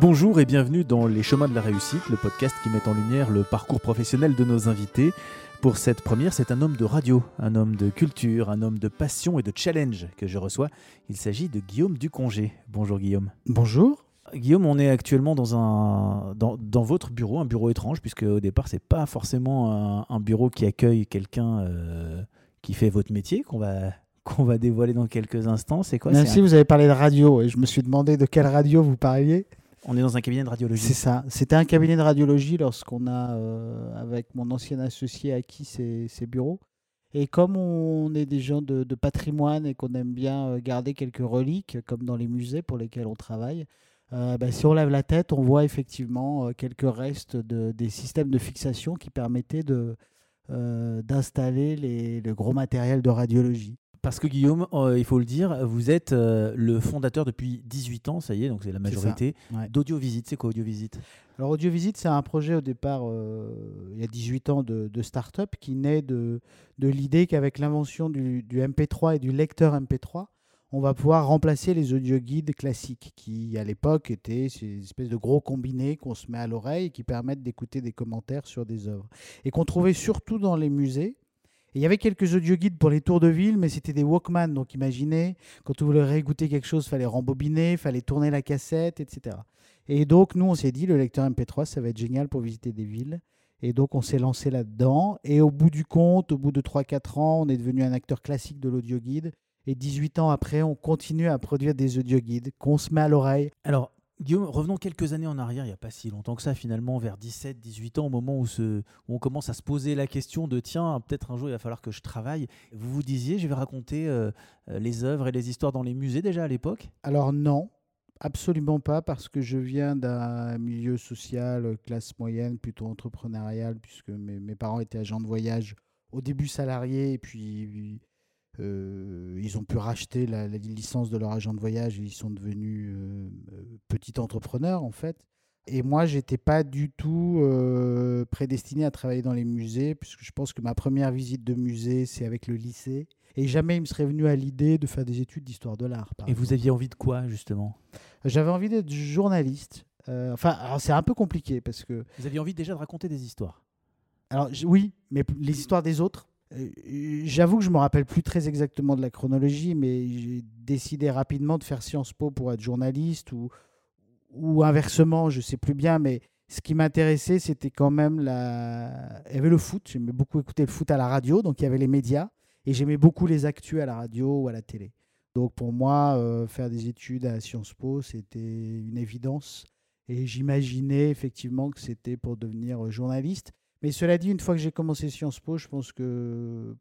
Bonjour et bienvenue dans Les Chemins de la Réussite, le podcast qui met en lumière le parcours professionnel de nos invités. Pour cette première, c'est un homme de radio, un homme de culture, un homme de passion et de challenge que je reçois. Il s'agit de Guillaume Ducongé. Bonjour Guillaume. Bonjour. Guillaume, on est actuellement dans, un, dans, votre bureau, un bureau étrange, puisque au départ, c'est pas forcément un, bureau qui accueille quelqu'un euh, qui fait votre métier, qu'on va, qu'on va dévoiler dans quelques instants. C'est quoi? Merci, vous avez parlé de radio, et je me suis demandé de quelle radio vous parliez. On est dans un cabinet de radiologie. C'est ça. C'était un cabinet de radiologie lorsqu'on a, euh, avec mon ancien associé, acquis ces, bureaux. Et comme on est des gens de, patrimoine et qu'on aime bien euh, garder quelques reliques, comme dans les musées pour lesquels on travaille, euh, bah, si on lève la tête, on voit effectivement quelques restes de, des systèmes de fixation qui permettaient d'installer le gros matériel de radiologie. Parce que Guillaume, il faut le dire, vous êtes le fondateur depuis 18 ans, ça y est, donc c'est la majorité, d'AudioVisite. C'est quoi AudioVisite Alors AudioVisite, c'est un projet au départ, il y a 18 ans, de, de start-up qui naît de, de l'idée qu'avec l'invention du, du, MP3 et du lecteur MP3, on va pouvoir remplacer les audio guides classiques qui, à l'époque, étaient ces espèces de gros combinés qu'on se met à l'oreille et qui permettent d'écouter des commentaires sur des œuvres. Et qu'on trouvait surtout dans les musées. Il y avait quelques audio guides pour les tours de ville, mais c'était des Walkman. Donc imaginez, quand vous voulez réécouter quelque chose, il fallait rembobiner, il fallait tourner la cassette, etc. Et donc, nous, on s'est dit, le lecteur MP3, ça va être génial pour visiter des villes. Et donc, on s'est lancé là-dedans. Et au bout du compte, au bout de 3-4 ans, on est devenu un acteur classique de l'audio guide. Et 18 ans après, on continue à produire des audio guides qu'on se met à l'oreille. Alors, Guillaume, revenons quelques années en arrière, il n'y a pas si longtemps que ça, finalement, vers 17, 18 ans, au moment où, on commence à se poser la question de tiens, peut-être un jour il va falloir que je travaille. Vous vous disiez, je vais raconter euh, euh, les œuvres et les histoires dans les musées déjà à l'époque? Alors, non, absolument pas, parce que je viens d'un milieu social, classe moyenne, plutôt entrepreneurial, puisque mes, mes parents étaient agents de voyage au début salariés, et puis euh, ils ont pu racheter la, licence de leur agent de voyage et ils sont devenus euh, petits entrepreneurs en fait. Et moi, j'étais pas du tout euh, prédestiné à travailler dans les musées, puisque je pense que ma première visite de musée, c'est avec le lycée. Et jamais il me serait venu à l'idée de faire des études d'histoire de l'art. Et vous aviez envie de quoi, justement? J'avais envie d'être journaliste. enfin, c'est un peu compliqué parce que. Vous aviez envie déjà de raconter des histoires? Alors, oui, mais les histoires des autres. Euh, j'avoue que je me rappelle plus très exactement de la chronologie, mais j'ai décidé rapidement de faire Sciences Po pour être journaliste ou, ou inversement, je sais plus bien, mais ce qui m'intéressait, c'était quand même le foot, j'aimais beaucoup écouter le foot à la radio, donc il y avait les médias, et j'aimais beaucoup les actus à la radio ou à la télé. Donc pour moi, euh, faire des études à Sciences Po, c'était une évidence. Et j'imaginais effectivement que c'était pour devenir journaliste. Mais cela dit, une fois que j'ai commencé Sciences Po, je pense que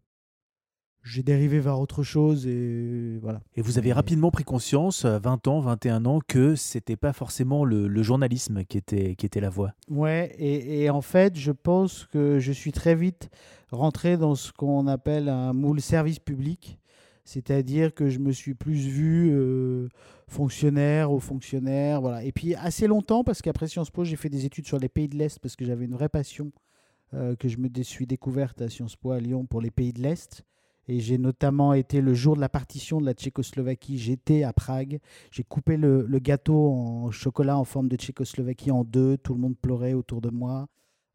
j'ai dérivé vers autre chose et voilà. Et vous avez rapidement pris conscience, 20 ans, 21 ans, que c'était pas forcément le, journalisme qui était, qui était la voie. Ouais, et, en fait, je pense que je suis très vite rentré dans ce qu'on appelle un moule service public. C'est-à-dire que je me suis plus vu euh, fonctionnaire ou fonctionnaire. Voilà. Et puis assez longtemps, parce qu'après Sciences Po, j'ai fait des études sur les pays de l'Est, parce que j'avais une vraie passion euh, que je me suis découverte à Sciences Po à Lyon pour les pays de l'Est. Et j'ai notamment été le jour de la partition de la Tchécoslovaquie, j'étais à Prague. J'ai coupé le, gâteau en chocolat en forme de Tchécoslovaquie en deux. Tout le monde pleurait autour de moi.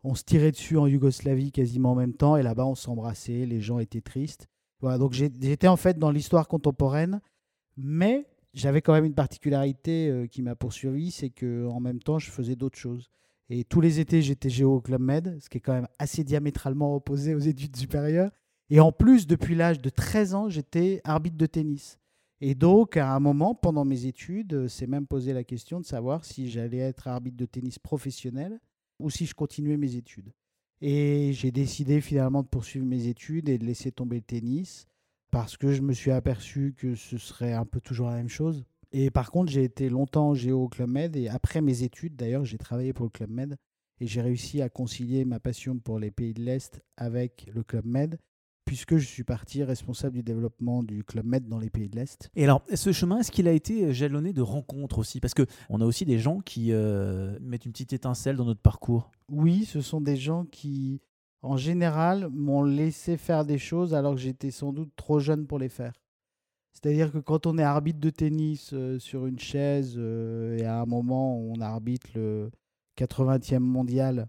On se tirait dessus en Yougoslavie quasiment en même temps. Et là-bas, on s'embrassait. Les gens étaient tristes. Voilà, donc j'étais en fait dans l'histoire contemporaine. Mais j'avais quand même une particularité euh, qui m'a poursuivi, c'est qu'en même temps, je faisais d'autres choses. Et tous les étés, j'étais géo au Club Med, ce qui est quand même assez diamétralement opposé aux études supérieures. Et en plus, depuis l'âge de 13 ans, j'étais arbitre de tennis. Et donc, à un moment, pendant mes études, c'est même posé la question de savoir si j'allais être arbitre de tennis professionnel ou si je continuais mes études. Et j'ai décidé finalement de poursuivre mes études et de laisser tomber le tennis parce que je me suis aperçu que ce serait un peu toujours la même chose. Et par contre, j'ai été longtemps géo au Club Med et après mes études, d'ailleurs, j'ai travaillé pour le Club Med et j'ai réussi à concilier ma passion pour les pays de l'Est avec le Club Med puisque je suis parti responsable du développement du Club Med dans les pays de l'Est. Et alors, ce chemin, est-ce qu'il a été jalonné de rencontres aussi? Parce qu'on a aussi des gens qui euh, mettent une petite étincelle dans notre parcours. Oui, ce sont des gens qui, en général, m'ont laissé faire des choses alors que j'étais sans doute trop jeune pour les faire. C'est-à-dire que quand on est arbitre de tennis euh, sur une chaise euh, et à un moment on arbitre le 80e mondial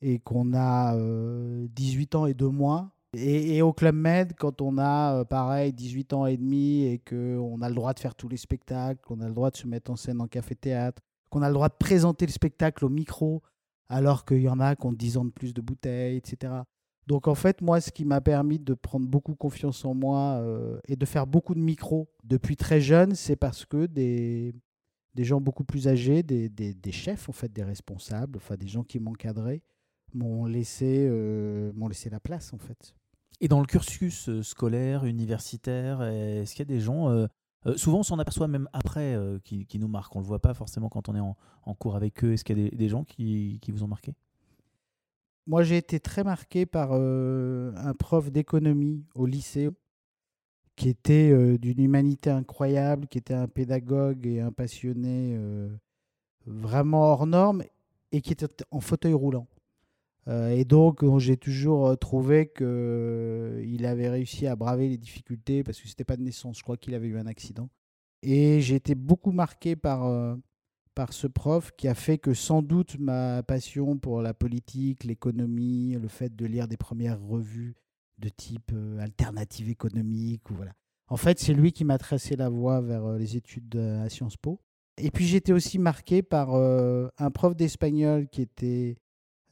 et qu'on a 18 ans et deux mois, et, au Club Med, quand on a pareil 18 ans et demi et qu'on a le droit de faire tous les spectacles, qu'on a le droit de se mettre en scène en café-théâtre, qu'on a le droit de présenter le spectacle au micro, alors qu'il y en a qui ont 10 ans de plus de bouteilles, etc. Donc en fait, moi, ce qui m'a permis de prendre beaucoup confiance en moi euh, et de faire beaucoup de micros depuis très jeune, c'est parce que des, des gens beaucoup plus âgés, des, des, des, chefs, en fait, des responsables, enfin des gens qui m'encadraient, m'ont laissé, euh, laissé la place, en fait. Et dans le cursus euh, scolaire, universitaire, est-ce qu'il y a des gens souvent, on s'en aperçoit même après euh, qui, nous marquent. On ne le voit pas forcément quand on est en, cours avec eux. Est-ce qu'il y a des, gens qui, vous ont marqué? Moi, j'ai été très marqué par euh, un prof d'économie au lycée qui était d'une humanité incroyable, qui était un pédagogue et un passionné vraiment hors norme et qui était en fauteuil roulant. Euh, et donc, j'ai toujours euh, trouvé qu'il euh, avait réussi à braver les difficultés parce que ce n'était pas de naissance. Je crois qu'il avait eu un accident. Et j'ai été beaucoup marqué par, par ce prof qui a fait que sans doute ma passion pour la politique, l'économie, le fait de lire des premières revues de type alternative économique, voilà. En fait, c'est lui qui m'a tracé la voie vers les études à Sciences Po. Et puis j'étais aussi marqué par un prof d'espagnol qui était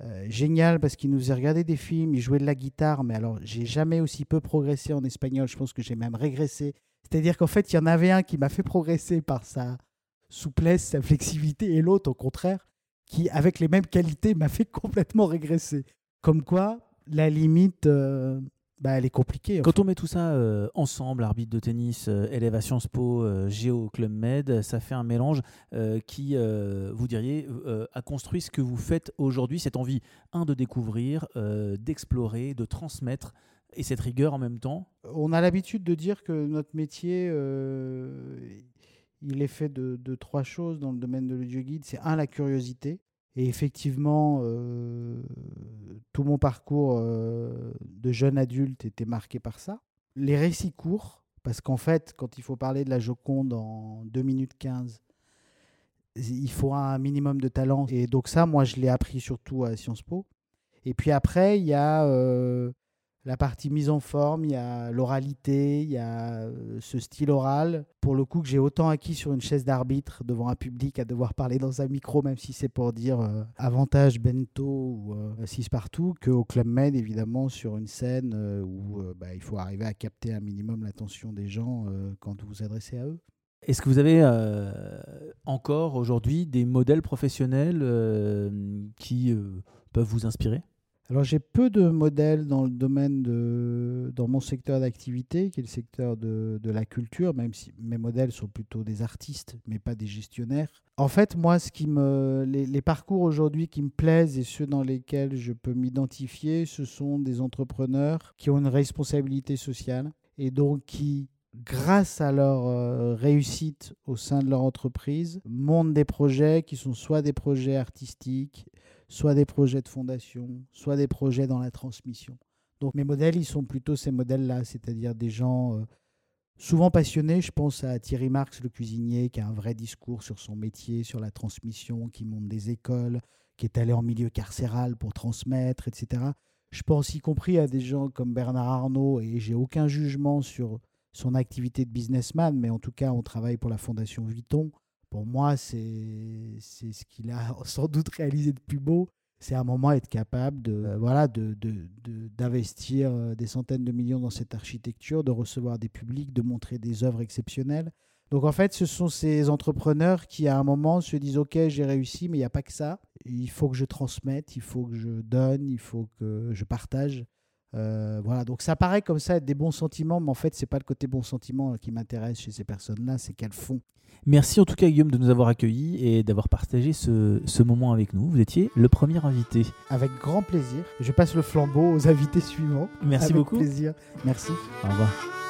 euh, génial parce qu'il nous faisait regarder des films, il jouait de la guitare, mais alors j'ai jamais aussi peu progressé en espagnol, je pense que j'ai même régressé. C'est-à-dire qu'en fait, il y en avait un qui m'a fait progresser par sa souplesse, sa flexibilité, et l'autre, au contraire, qui, avec les mêmes qualités, m'a fait complètement régresser. Comme quoi, la limite, euh, bah, elle est compliquée. Quand on met tout ça euh, ensemble, arbitre de tennis, euh, élève à Sciences Po, euh, Géo Club Med, ça fait un mélange qui, vous diriez, a construit ce que vous faites aujourd'hui, cette envie, un, de découvrir, d'explorer, de transmettre, et cette rigueur en même temps? On a l'habitude de dire que notre métier, il est fait de, trois choses dans le domaine de l'audio guide. C'est un, la curiosité. Et effectivement, euh, tout mon parcours euh, de jeune adulte était marqué par ça. Les récits courts, parce qu'en fait, quand il faut parler de la Joconde en 2 minutes 15, il faut un minimum de talent. Et donc ça, moi, je l'ai appris surtout à Sciences Po. Et puis après, il y a euh, la partie mise en forme, il y a l'oralité, il y a euh, ce style oral. Pour le coup, que j'ai autant acquis sur une chaise d'arbitre devant un public à devoir parler dans un micro, même si c'est pour dire euh, avantage bento ou euh, six partout, qu'au Club Med, évidemment, sur une scène où bah, il faut arriver à capter un minimum l'attention des gens quand vous vous adressez à eux. Est-ce que vous avez encore aujourd'hui des modèles professionnels qui peuvent vous inspirer? Alors j'ai peu de modèles dans le domaine de dans mon secteur d'activité, qui est le secteur de, de, la culture, même si mes modèles sont plutôt des artistes, mais pas des gestionnaires. En fait, moi, ce qui me, les, les parcours aujourd'hui qui me plaisent et ceux dans lesquels je peux m'identifier, ce sont des entrepreneurs qui ont une responsabilité sociale et donc qui grâce à leur euh, réussite au sein de leur entreprise, montent des projets qui sont soit des projets artistiques, soit des projets de fondation, soit des projets dans la transmission. Donc mes modèles, ils sont plutôt ces modèles-là, c'est-à-dire des gens euh, souvent passionnés. Je pense à Thierry Marx, le cuisinier, qui a un vrai discours sur son métier, sur la transmission, qui monte des écoles, qui est allé en milieu carcéral pour transmettre, etc. Je pense y compris à des gens comme Bernard Arnault, et j'ai aucun jugement sur son activité de businessman, mais en tout cas, on travaille pour la Fondation Vuitton pour moi, c'est ce qu'il a sans doute réalisé de plus beau. C'est un moment être capable de euh, voilà d'investir de, de, euh, des centaines de millions dans cette architecture, de recevoir des publics, de montrer des œuvres exceptionnelles. Donc en fait, ce sont ces entrepreneurs qui à un moment se disent OK, j'ai réussi, mais il n'y a pas que ça. Il faut que je transmette, il faut que je donne, il faut que je partage. Euh, voilà, donc ça paraît comme ça être des bons sentiments, mais en fait, c'est pas le côté bon sentiment qui m'intéresse chez ces personnes-là, c'est qu'elles font. Merci en tout cas, Guillaume, de nous avoir accueillis et d'avoir partagé ce, ce, moment avec nous. Vous étiez le premier invité. Avec grand plaisir. Je passe le flambeau aux invités suivants. Merci avec beaucoup. plaisir. Merci. Au revoir.